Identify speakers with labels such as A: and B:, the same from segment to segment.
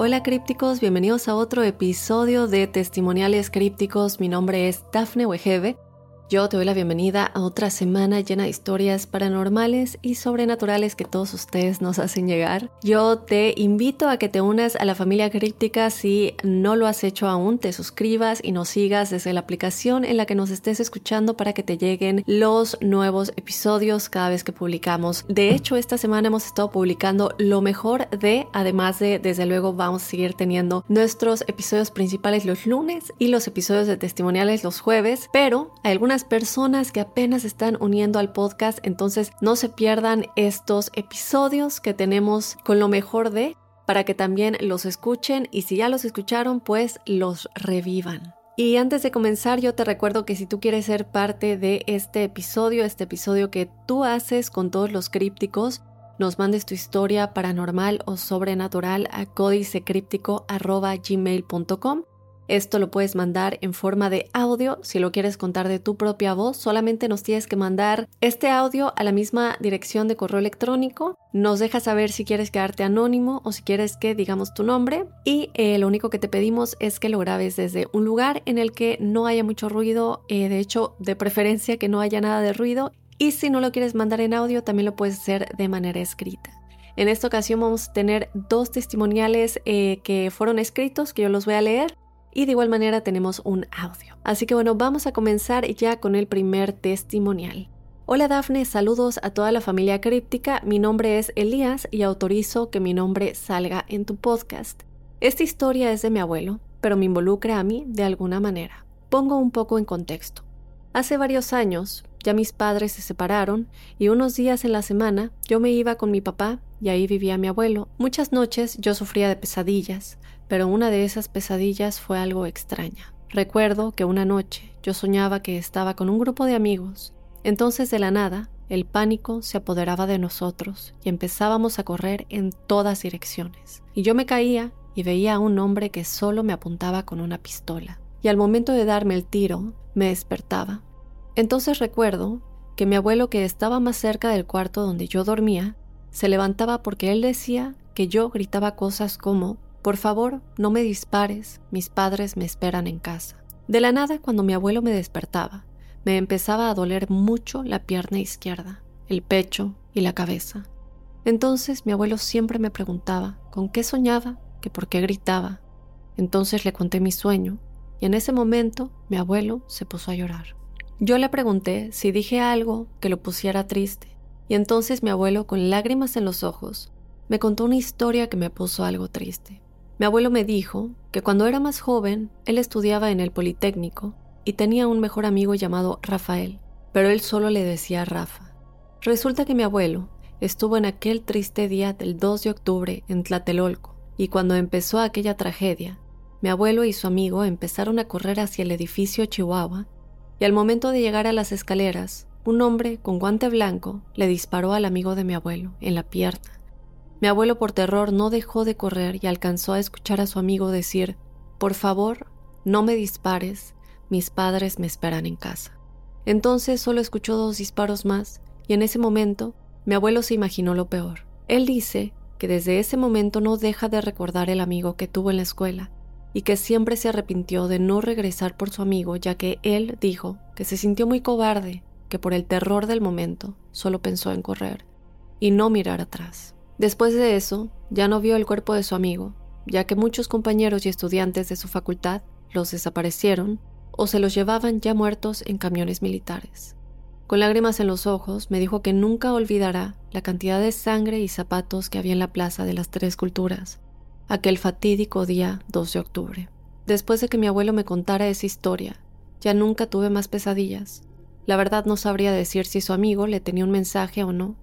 A: Hola crípticos, bienvenidos a otro episodio de Testimoniales Crípticos. Mi nombre es Dafne Wegebe yo te doy la bienvenida a otra semana llena de historias paranormales y sobrenaturales que todos ustedes nos hacen llegar. Yo te invito a que te unas a la familia críptica si no lo has hecho aún, te suscribas y nos sigas desde la aplicación en la que nos estés escuchando para que te lleguen los nuevos episodios cada vez que publicamos. De hecho, esta semana hemos estado publicando lo mejor de, además de, desde luego, vamos a seguir teniendo nuestros episodios principales los lunes y los episodios de testimoniales los jueves, pero algunas personas que apenas están uniendo al podcast, entonces no se pierdan estos episodios que tenemos con lo mejor de para que también los escuchen y si ya los escucharon, pues los revivan. Y antes de comenzar, yo te recuerdo que si tú quieres ser parte de este episodio, este episodio que tú haces con todos los crípticos, nos mandes tu historia paranormal o sobrenatural a códicecríptico.gmail.com esto lo puedes mandar en forma de audio. Si lo quieres contar de tu propia voz, solamente nos tienes que mandar este audio a la misma dirección de correo electrónico. Nos dejas saber si quieres quedarte anónimo o si quieres que digamos tu nombre. Y eh, lo único que te pedimos es que lo grabes desde un lugar en el que no haya mucho ruido. Eh, de hecho, de preferencia que no haya nada de ruido. Y si no lo quieres mandar en audio, también lo puedes hacer de manera escrita. En esta ocasión vamos a tener dos testimoniales eh, que fueron escritos, que yo los voy a leer y de igual manera tenemos un audio. Así que bueno, vamos a comenzar ya con el primer testimonial. Hola Dafne, saludos a toda la familia críptica. Mi nombre es Elías y autorizo que mi nombre salga en tu podcast. Esta historia es de mi abuelo, pero me involucra a mí de alguna manera. Pongo un poco en contexto. Hace varios años, ya mis padres se separaron y unos días en la semana yo me iba con mi papá y ahí vivía mi abuelo. Muchas noches yo sufría de pesadillas, pero una de esas pesadillas fue algo extraña. Recuerdo que una noche yo soñaba que estaba con un grupo de amigos. Entonces de la nada, el pánico se apoderaba de nosotros y empezábamos a correr en todas direcciones. Y yo me caía y veía a un hombre que solo me apuntaba con una pistola. Y al momento de darme el tiro, me despertaba. Entonces recuerdo que mi abuelo que estaba más cerca del cuarto donde yo dormía, se levantaba porque él decía que yo gritaba cosas como por favor, no me dispares, mis padres me esperan en casa. De la nada, cuando mi abuelo me despertaba, me empezaba a doler mucho la pierna izquierda, el pecho y la cabeza. Entonces mi abuelo siempre me preguntaba con qué soñaba, que por qué gritaba. Entonces le conté mi sueño y en ese momento mi abuelo se puso a llorar. Yo le pregunté si dije algo que lo pusiera triste y entonces mi abuelo con lágrimas en los ojos me contó una historia que me puso algo triste. Mi abuelo me dijo que cuando era más joven, él estudiaba en el Politécnico y tenía un mejor amigo llamado Rafael, pero él solo le decía Rafa. Resulta que mi abuelo estuvo en aquel triste día del 2 de octubre en Tlatelolco, y cuando empezó aquella tragedia, mi abuelo y su amigo empezaron a correr hacia el edificio Chihuahua, y al momento de llegar a las escaleras, un hombre con guante blanco le disparó al amigo de mi abuelo en la pierna. Mi abuelo por terror no dejó de correr y alcanzó a escuchar a su amigo decir, Por favor, no me dispares, mis padres me esperan en casa. Entonces solo escuchó dos disparos más y en ese momento mi abuelo se imaginó lo peor. Él dice que desde ese momento no deja de recordar el amigo que tuvo en la escuela y que siempre se arrepintió de no regresar por su amigo ya que él dijo que se sintió muy cobarde, que por el terror del momento solo pensó en correr y no mirar atrás. Después de eso, ya no vio el cuerpo de su amigo, ya que muchos compañeros y estudiantes de su facultad los desaparecieron o se los llevaban ya muertos en camiones militares. Con lágrimas en los ojos, me dijo que nunca olvidará la cantidad de sangre y zapatos que había en la Plaza de las Tres Culturas, aquel fatídico día 2 de octubre. Después de que mi abuelo me contara esa historia, ya nunca tuve más pesadillas. La verdad no sabría decir si su amigo le tenía un mensaje o no,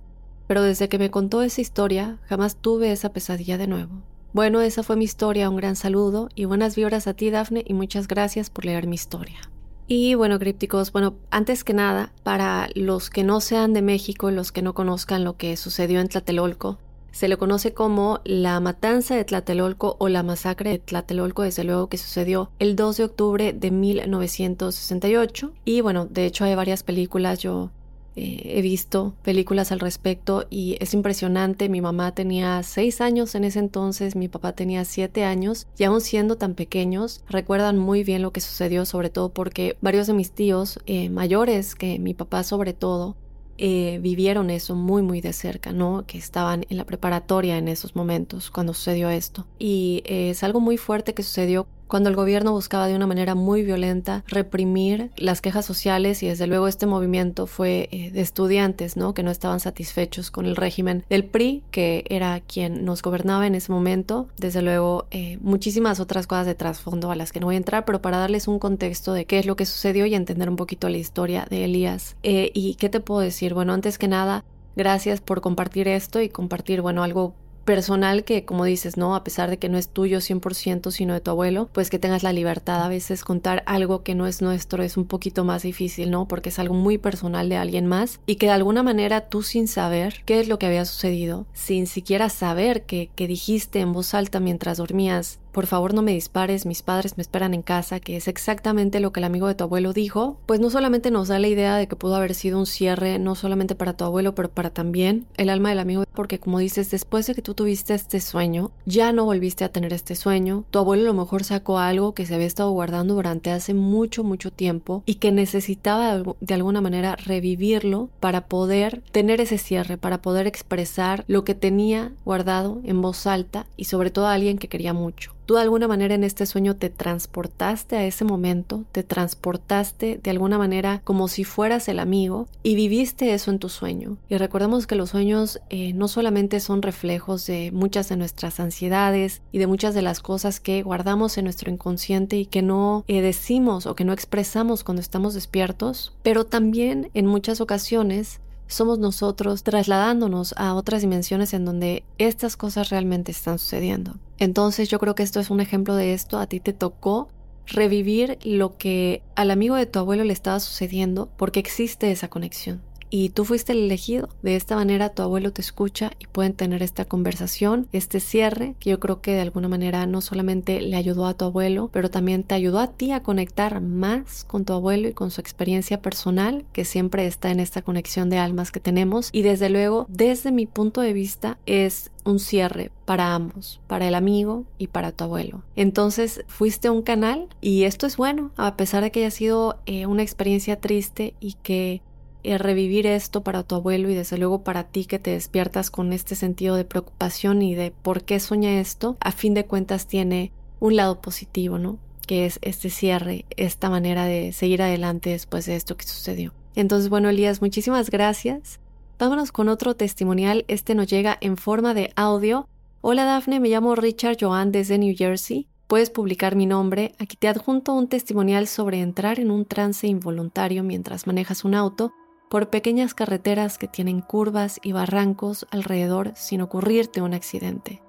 A: pero desde que me contó esa historia jamás tuve esa pesadilla de nuevo. Bueno, esa fue mi historia, un gran saludo y buenas vibras a ti Dafne y muchas gracias por leer mi historia. Y bueno, crípticos, bueno, antes que nada, para los que no sean de México, los que no conozcan lo que sucedió en Tlatelolco, se le conoce como la matanza de Tlatelolco o la masacre de Tlatelolco, desde luego que sucedió el 2 de octubre de 1968. Y bueno, de hecho hay varias películas, yo eh, he visto películas al respecto y es impresionante. Mi mamá tenía seis años en ese entonces, mi papá tenía siete años y aún siendo tan pequeños recuerdan muy bien lo que sucedió, sobre todo porque varios de mis tíos eh, mayores que mi papá sobre todo eh, vivieron eso muy muy de cerca, ¿no? Que estaban en la preparatoria en esos momentos cuando sucedió esto. Y es algo muy fuerte que sucedió cuando el gobierno buscaba de una manera muy violenta reprimir las quejas sociales y desde luego este movimiento fue eh, de estudiantes, ¿no? Que no estaban satisfechos con el régimen del PRI, que era quien nos gobernaba en ese momento. Desde luego eh, muchísimas otras cosas de trasfondo a las que no voy a entrar, pero para darles un contexto de qué es lo que sucedió y entender un poquito la historia de Elías. Eh, y qué te puedo decir, bueno, antes que nada, gracias por compartir esto y compartir, bueno, algo personal que, como dices, ¿no? A pesar de que no es tuyo 100%, sino de tu abuelo, pues que tengas la libertad. A veces contar algo que no es nuestro es un poquito más difícil, ¿no? Porque es algo muy personal de alguien más y que de alguna manera tú sin saber qué es lo que había sucedido, sin siquiera saber que, que dijiste en voz alta mientras dormías, por favor no me dispares, mis padres me esperan en casa, que es exactamente lo que el amigo de tu abuelo dijo, pues no solamente nos da la idea de que pudo haber sido un cierre, no solamente para tu abuelo, pero para también el alma del amigo, porque como dices, después de que tú tuviste este sueño, ya no volviste a tener este sueño, tu abuelo a lo mejor sacó algo que se había estado guardando durante hace mucho, mucho tiempo y que necesitaba de alguna manera revivirlo para poder tener ese cierre, para poder expresar lo que tenía guardado en voz alta y sobre todo a alguien que quería mucho. Tú de alguna manera en este sueño te transportaste a ese momento, te transportaste de alguna manera como si fueras el amigo y viviste eso en tu sueño. Y recordemos que los sueños eh, no solamente son reflejos de muchas de nuestras ansiedades y de muchas de las cosas que guardamos en nuestro inconsciente y que no eh, decimos o que no expresamos cuando estamos despiertos, pero también en muchas ocasiones somos nosotros trasladándonos a otras dimensiones en donde estas cosas realmente están sucediendo. Entonces yo creo que esto es un ejemplo de esto. A ti te tocó revivir lo que al amigo de tu abuelo le estaba sucediendo porque existe esa conexión y tú fuiste el elegido. De esta manera tu abuelo te escucha y pueden tener esta conversación, este cierre, que yo creo que de alguna manera no solamente le ayudó a tu abuelo, pero también te ayudó a ti a conectar más con tu abuelo y con su experiencia personal, que siempre está en esta conexión de almas que tenemos. Y desde luego, desde mi punto de vista, es un cierre para ambos, para el amigo y para tu abuelo. Entonces fuiste un canal y esto es bueno, a pesar de que haya sido eh, una experiencia triste y que eh, revivir esto para tu abuelo y desde luego para ti que te despiertas con este sentido de preocupación y de por qué sueña esto, a fin de cuentas tiene un lado positivo, ¿no? Que es este cierre, esta manera de seguir adelante después de esto que sucedió. Entonces, bueno, Elías, muchísimas gracias. Vámonos con otro testimonial. Este nos llega en forma de audio. Hola Dafne, me llamo Richard Joan desde New Jersey. Puedes publicar mi nombre. Aquí te adjunto un testimonial sobre entrar en un trance involuntario mientras manejas un auto por pequeñas carreteras que tienen curvas y barrancos alrededor sin ocurrirte un accidente.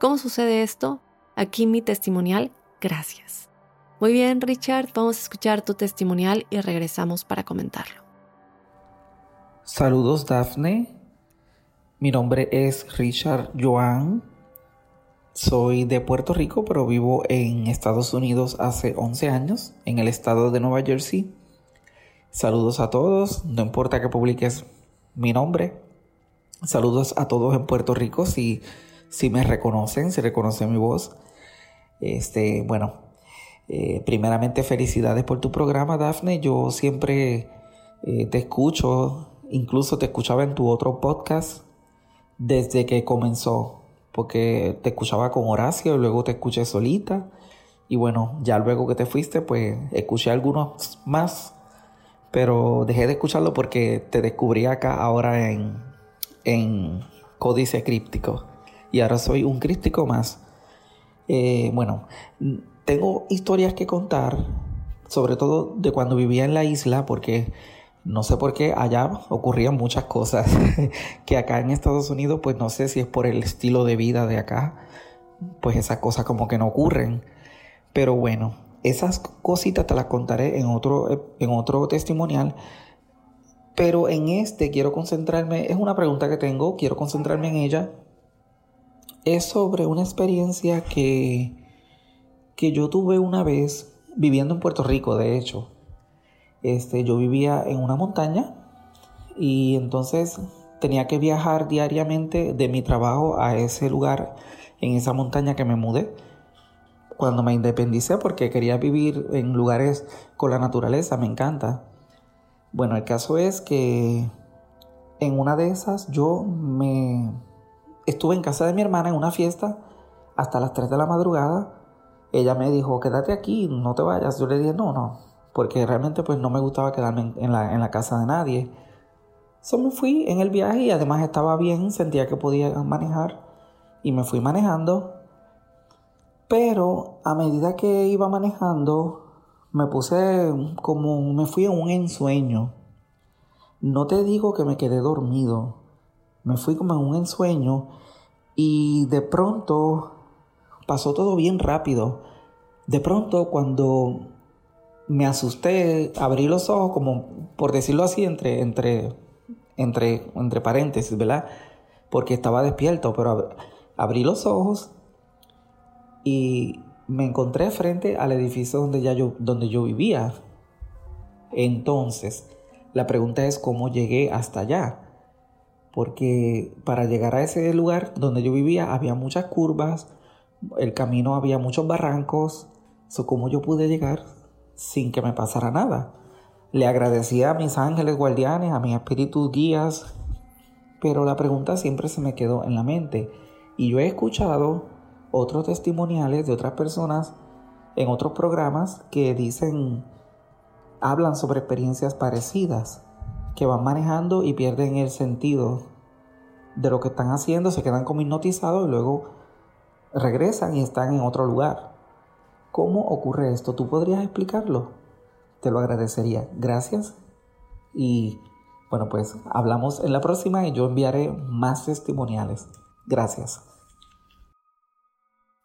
A: ¿Cómo sucede esto? Aquí mi testimonial, gracias. Muy bien, Richard, vamos a escuchar tu testimonial y regresamos para comentarlo.
B: Saludos, Daphne. Mi nombre es Richard Joan. Soy de Puerto Rico, pero vivo en Estados Unidos hace 11 años, en el estado de Nueva Jersey. Saludos a todos, no importa que publiques mi nombre. Saludos a todos en Puerto Rico si, si me reconocen, si reconocen mi voz. Este, bueno, eh, primeramente felicidades por tu programa, Dafne. Yo siempre eh, te escucho, incluso te escuchaba en tu otro podcast desde que comenzó, porque te escuchaba con Horacio, luego te escuché solita Y bueno, ya luego que te fuiste, pues escuché algunos más, pero dejé de escucharlo porque te descubrí acá ahora en, en Códice Críptico. Y ahora soy un críptico más. Eh, bueno, tengo historias que contar, sobre todo de cuando vivía en la isla, porque no sé por qué allá ocurrían muchas cosas que acá en Estados Unidos, pues no sé si es por el estilo de vida de acá, pues esas cosas como que no ocurren. Pero bueno, esas cositas te las contaré en otro, en otro testimonial. Pero en este quiero concentrarme, es una pregunta que tengo, quiero concentrarme en ella. Es sobre una experiencia que, que yo tuve una vez viviendo en Puerto Rico, de hecho. Este, yo vivía en una montaña y entonces tenía que viajar diariamente de mi trabajo a ese lugar, en esa montaña que me mudé cuando me independicé porque quería vivir en lugares con la naturaleza, me encanta. Bueno, el caso es que en una de esas yo me estuve en casa de mi hermana en una fiesta hasta las 3 de la madrugada. Ella me dijo, quédate aquí, no te vayas. Yo le dije, no, no, porque realmente pues no me gustaba quedarme en la, en la casa de nadie. So me fui en el viaje y además estaba bien, sentía que podía manejar y me fui manejando. Pero a medida que iba manejando, me puse como, me fui en un ensueño. No te digo que me quedé dormido, me fui como en un ensueño y de pronto pasó todo bien rápido. De pronto cuando me asusté, abrí los ojos como por decirlo así entre entre entre entre paréntesis, ¿verdad? Porque estaba despierto, pero abrí los ojos y me encontré frente al edificio donde, ya yo, donde yo vivía. Entonces, la pregunta es cómo llegué hasta allá. Porque para llegar a ese lugar donde yo vivía había muchas curvas, el camino había muchos barrancos. So, ¿Cómo yo pude llegar sin que me pasara nada? Le agradecía a mis ángeles guardianes, a mis espíritus guías, pero la pregunta siempre se me quedó en la mente. Y yo he escuchado otros testimoniales de otras personas en otros programas que dicen, hablan sobre experiencias parecidas, que van manejando y pierden el sentido de lo que están haciendo, se quedan como hipnotizados y luego regresan y están en otro lugar. ¿Cómo ocurre esto? ¿Tú podrías explicarlo? Te lo agradecería. Gracias. Y bueno, pues hablamos en la próxima y yo enviaré más testimoniales. Gracias.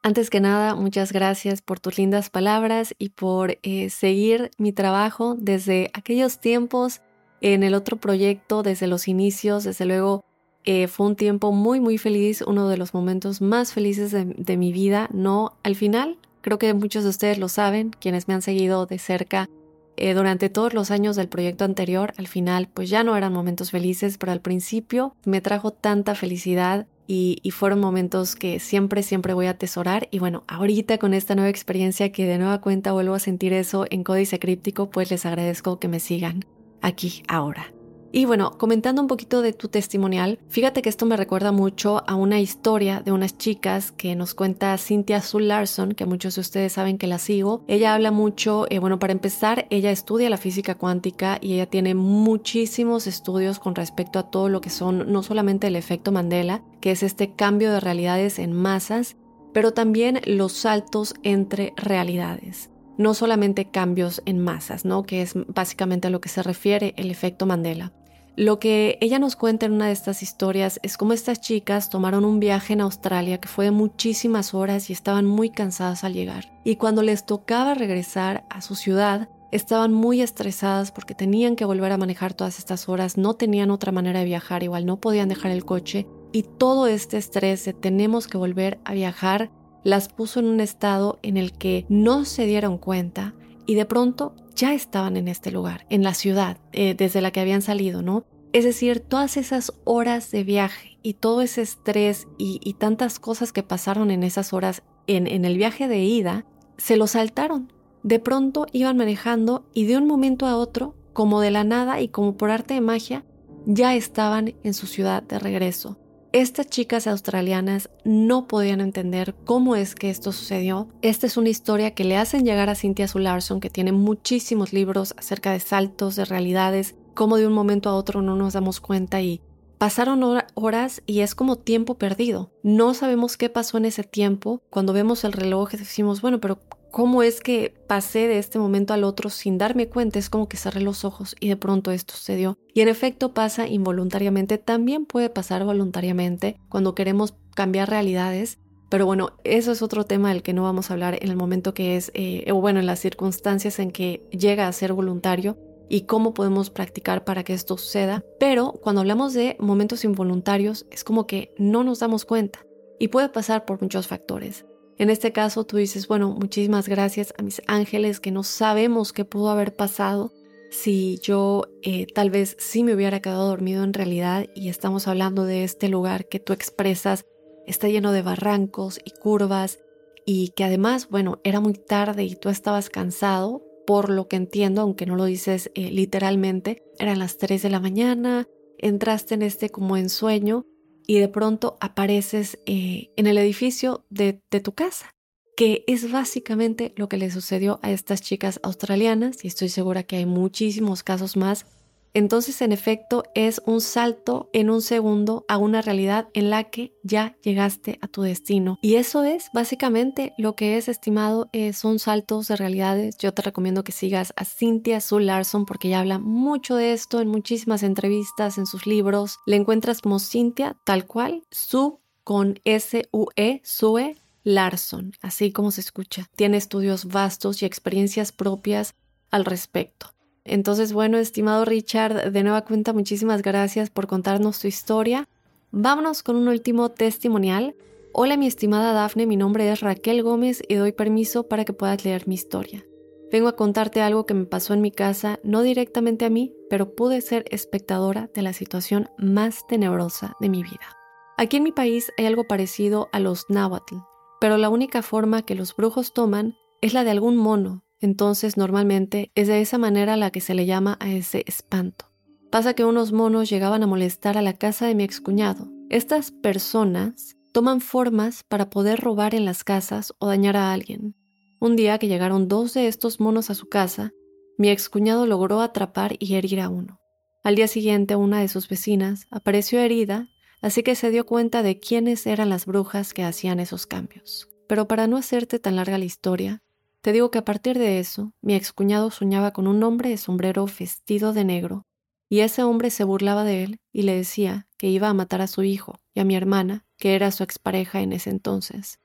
A: Antes que nada, muchas gracias por tus lindas palabras y por eh, seguir mi trabajo desde aquellos tiempos en el otro proyecto, desde los inicios. Desde luego, eh, fue un tiempo muy, muy feliz, uno de los momentos más felices de, mi vida. No al final, creo que muchos de ustedes lo saben, quienes me han seguido de cerca eh, durante todos los años del proyecto anterior. Al final, pues ya no eran momentos felices, pero al principio me trajo tanta felicidad y, fueron momentos que siempre, siempre voy a atesorar. Y bueno, ahorita con esta nueva experiencia que de nueva cuenta vuelvo a sentir eso en Códice Críptico, pues les agradezco que me sigan aquí ahora. Y bueno, comentando un poquito de tu testimonial, fíjate que esto me recuerda mucho a una historia de unas chicas que nos cuenta Cynthia Sul Larson, que muchos de ustedes saben que la sigo. Ella habla mucho, eh, bueno, para empezar, ella estudia la física cuántica y ella tiene muchísimos estudios con respecto a todo lo que son no solamente el efecto Mandela, que es este cambio de realidades en masas, pero también los saltos entre realidades no solamente cambios en masas, ¿no? que es básicamente a lo que se refiere el efecto Mandela. Lo que ella nos cuenta en una de estas historias es cómo estas chicas tomaron un viaje en Australia que fue de muchísimas horas y estaban muy cansadas al llegar. Y cuando les tocaba regresar a su ciudad, estaban muy estresadas porque tenían que volver a manejar todas estas horas, no tenían otra manera de viajar, igual no podían dejar el coche y todo este estrés de tenemos que volver a viajar las puso en un estado en el que no se dieron cuenta y de pronto ya estaban en este lugar, en la ciudad eh, desde la que habían salido, ¿no? Es decir, todas esas horas de viaje y todo ese estrés y, tantas cosas que pasaron en esas horas en, en el viaje de ida, se lo saltaron. De pronto iban manejando y de un momento a otro, como de la nada y como por arte de magia, ya estaban en su ciudad de regreso. Estas chicas australianas no podían entender cómo es que esto sucedió. Esta es una historia que le hacen llegar a Cynthia Sue Larson, que tiene muchísimos libros acerca de saltos, de realidades, cómo de un momento a otro no nos damos cuenta y pasaron horas y es como tiempo perdido. No sabemos qué pasó en ese tiempo. Cuando vemos el reloj decimos, bueno, pero cómo es que pasé de este momento al otro sin darme cuenta, es como que cerré los ojos y de pronto esto sucedió. Y en efecto pasa involuntariamente, también puede pasar voluntariamente cuando queremos cambiar realidades. Pero bueno, eso es otro tema del que no vamos a hablar en el momento que es, eh, o bueno, en las circunstancias en que llega a ser voluntario y cómo podemos practicar para que esto suceda. Pero cuando hablamos de momentos involuntarios, es como que no nos damos cuenta y puede pasar por muchos factores. En este caso tú dices, bueno, muchísimas gracias a mis ángeles que no sabemos qué pudo haber pasado si yo eh, tal vez sí me hubiera quedado dormido en realidad y estamos hablando de este lugar que tú expresas está lleno de barrancos y curvas y que además, bueno, era muy tarde y tú estabas cansado, por lo que entiendo, aunque no lo dices eh, literalmente, eran las 3 de la mañana, entraste en este como ensueño y de pronto apareces eh, en el edificio de, tu casa, que es básicamente lo que le sucedió a estas chicas australianas y estoy segura que hay muchísimos casos más entonces, en efecto, es un salto en un segundo a una realidad en la que ya llegaste a tu destino. Y eso es básicamente lo que es estimado, eh, son saltos de realidades. Yo te recomiendo que sigas a Cynthia Sue Larson porque ella habla mucho de esto en muchísimas entrevistas, en sus libros. Le encuentras como Cynthia, tal cual, Sue con S-U-E, Sue Larson, así como se escucha. Tiene estudios vastos y experiencias propias al respecto. Entonces, bueno, estimado Richard, de nueva cuenta, muchísimas gracias por contarnos tu historia. Vámonos con un último testimonial. Hola, mi estimada Dafne, mi nombre es Raquel Gómez y doy permiso para que puedas leer mi historia. Vengo a contarte algo que me pasó en mi casa, no directamente a mí, pero pude ser espectadora de la situación más tenebrosa de mi vida. Aquí en mi país hay algo parecido a los náhuatl, pero la única forma que los brujos toman es la de algún mono, entonces normalmente es de esa manera la que se le llama a ese espanto. Pasa que unos monos llegaban a molestar a la casa de mi excuñado. Estas personas toman formas para poder robar en las casas o dañar a alguien. Un día que llegaron dos de estos monos a su casa, mi excuñado logró atrapar y herir a uno. Al día siguiente una de sus vecinas apareció herida, así que se dio cuenta de quiénes eran las brujas que hacían esos cambios. Pero para no hacerte tan larga la historia, te digo que a partir de eso, mi excuñado soñaba con un hombre de sombrero vestido de negro, y ese hombre se burlaba de él y le decía que iba a matar a su hijo y a mi hermana, que era su expareja en ese entonces.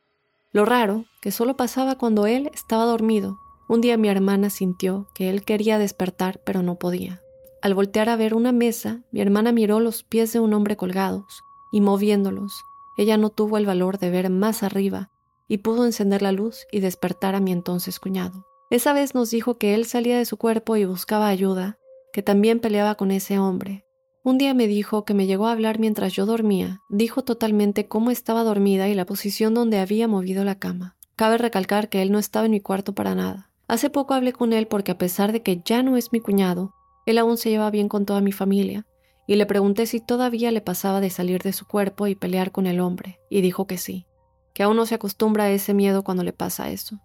A: Lo raro, que solo pasaba cuando él estaba dormido. Un día mi hermana sintió que él quería despertar, pero no podía. Al voltear a ver una mesa, mi hermana miró los pies de un hombre colgados, y moviéndolos, ella no tuvo el valor de ver más arriba y pudo encender la luz y despertar a mi entonces cuñado. Esa vez nos dijo que él salía de su cuerpo y buscaba ayuda, que también peleaba con ese hombre. Un día me dijo que me llegó a hablar mientras yo dormía, dijo totalmente cómo estaba dormida y la posición donde había movido la cama. Cabe recalcar que él no estaba en mi cuarto para nada. Hace poco hablé con él porque a pesar de que ya no es mi cuñado, él aún se lleva bien con toda mi familia, y le pregunté si todavía le pasaba de salir de su cuerpo y pelear con el hombre, y dijo que sí que aún no se acostumbra a ese miedo cuando le pasa eso.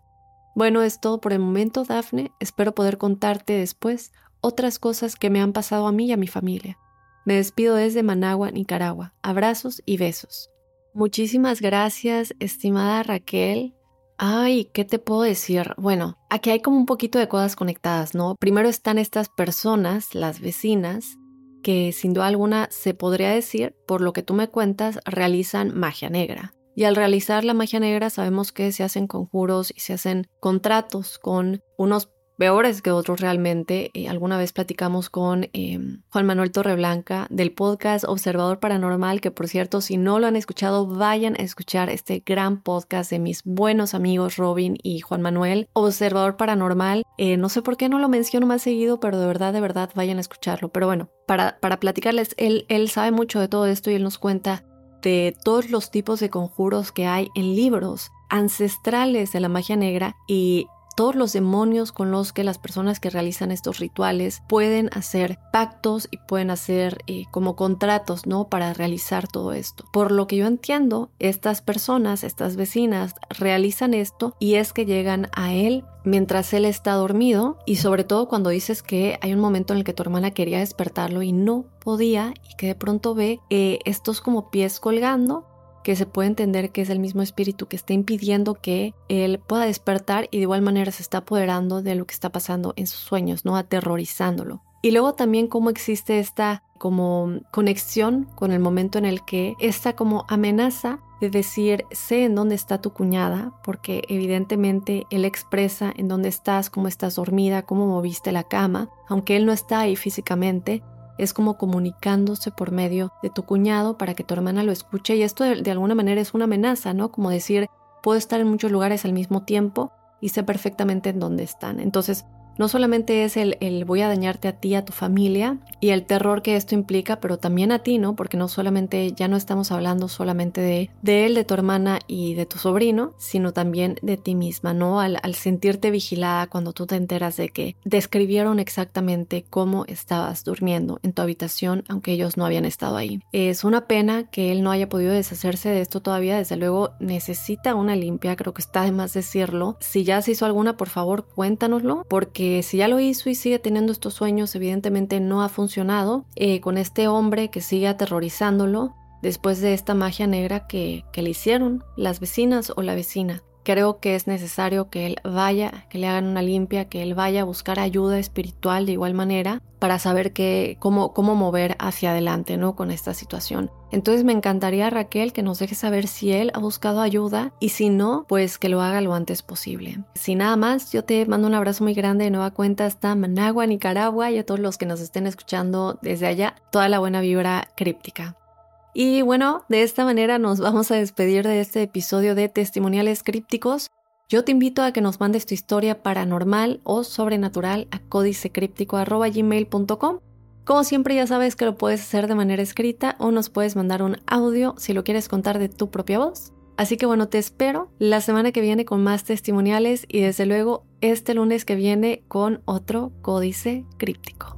A: Bueno, es todo por el momento, Dafne. Espero poder contarte después otras cosas que me han pasado a mí y a mi familia. Me despido desde Managua, Nicaragua. Abrazos y besos. Muchísimas gracias, estimada Raquel. Ay, ¿qué te puedo decir? Bueno, aquí hay como un poquito de cosas conectadas, ¿no? Primero están estas personas, las vecinas, que sin duda alguna se podría decir, por lo que tú me cuentas, realizan magia negra. Y al realizar la magia negra sabemos que se hacen conjuros y se hacen contratos con unos peores que otros realmente. Eh, alguna vez platicamos con em, Juan Manuel Torreblanca del podcast Observador Paranormal, que por cierto, si no lo han escuchado, vayan a escuchar este gran podcast de mis buenos amigos Robin y Juan Manuel, Observador Paranormal. Eh, no sé por qué no lo menciono más seguido, pero de verdad, de verdad, vayan a escucharlo. Pero bueno, para, para platicarles, él, él sabe mucho de todo esto y él nos cuenta de todos los tipos de conjuros que hay en libros ancestrales de la magia negra y todos los demonios con los que las personas que realizan estos rituales pueden hacer pactos y pueden hacer eh, como contratos, ¿no? Para realizar todo esto. Por lo que yo entiendo, estas personas, estas vecinas, realizan esto y es que llegan a él mientras él está dormido y sobre todo cuando dices que hay un momento en el que tu hermana quería despertarlo y no podía y que de pronto ve eh, estos como pies colgando que se puede entender que es el mismo espíritu que está impidiendo que él pueda despertar y de igual manera se está apoderando de lo que está pasando en sus sueños, ¿no? Aterrorizándolo. Y luego también cómo existe esta como conexión con el momento en el que esta como amenaza de decir sé en dónde está tu cuñada, porque evidentemente él expresa en dónde estás, cómo estás dormida, cómo moviste la cama, aunque él no está ahí físicamente, es como comunicándose por medio de tu cuñado para que tu hermana lo escuche y esto de, alguna manera es una amenaza, ¿no? Como decir, puedo estar en muchos lugares al mismo tiempo y sé perfectamente en dónde están. Entonces, no solamente es el, el, voy a dañarte a ti, a tu familia y el terror que esto implica, pero también a ti, ¿no? Porque no solamente, ya no estamos hablando solamente de, de él, de tu hermana y de tu sobrino, sino también de ti misma, ¿no? Al, al sentirte vigilada cuando tú te enteras de que describieron exactamente cómo estabas durmiendo en tu habitación, aunque ellos no habían estado ahí. Es una pena que él no haya podido deshacerse de esto todavía, desde luego necesita una limpia, creo que está de más decirlo. Si ya se hizo alguna, por favor, cuéntanoslo, porque si ya lo hizo y sigue teniendo estos sueños, evidentemente no ha funcionado eh, con este hombre que sigue aterrorizándolo después de esta magia negra que, que le hicieron las vecinas o la vecina creo que es necesario que él vaya, que le hagan una limpia, que él vaya a buscar ayuda espiritual de igual manera para saber que, cómo, cómo mover hacia adelante ¿no? con esta situación. Entonces me encantaría Raquel que nos deje saber si él ha buscado ayuda y si no, pues que lo haga lo antes posible. Sin nada más, yo te mando un abrazo muy grande de nueva cuenta hasta Managua, Nicaragua y a todos los que nos estén escuchando desde allá, toda la buena vibra críptica. Y bueno, de esta manera nos vamos a despedir de este episodio de Testimoniales Crípticos. Yo te invito a que nos mandes tu historia paranormal o sobrenatural a códicecríptico.gmail.com. Como siempre ya sabes que lo puedes hacer de manera escrita o nos puedes mandar un audio si lo quieres contar de tu propia voz. Así que bueno, te espero la semana que viene con más testimoniales y desde luego este lunes que viene con otro códice críptico.